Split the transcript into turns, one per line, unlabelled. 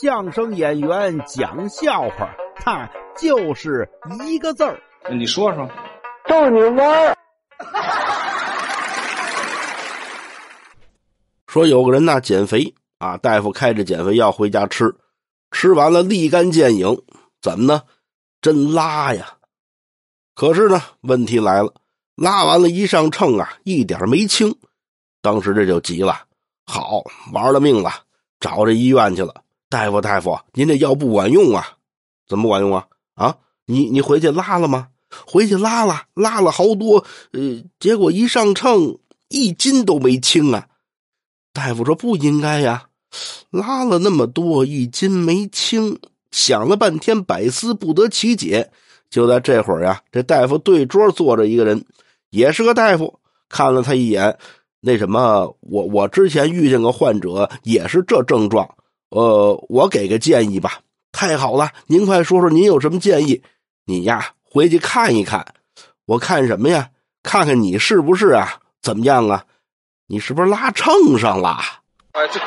相声演员讲笑话，他就是一个字儿。
你说说，
逗你玩儿。
说有个人呐减肥啊，大夫开着减肥药回家吃，吃完了立竿见影，怎么呢？真拉呀！可是呢，问题来了，拉完了，一上秤啊，一点没轻。当时这就急了，好玩了命了，找这医院去了。大夫，大夫，您这药不管用啊？怎么不管用啊？啊，你你回去拉了吗？回去拉了，拉了好多，呃，结果一上秤，一斤都没轻啊！大夫说不应该呀，拉了那么多，一斤没轻，想了半天，百思不得其解。就在这会儿呀，这大夫对桌坐着一个人，也是个大夫，看了他一眼，那什么，我我之前遇见个患者也是这症状，呃，我给个建议吧。太好了，您快说说您有什么建议？你呀，回去看一看，我看什么呀？看看你是不是啊？怎么样啊？你是不是拉秤上了？
哎，对。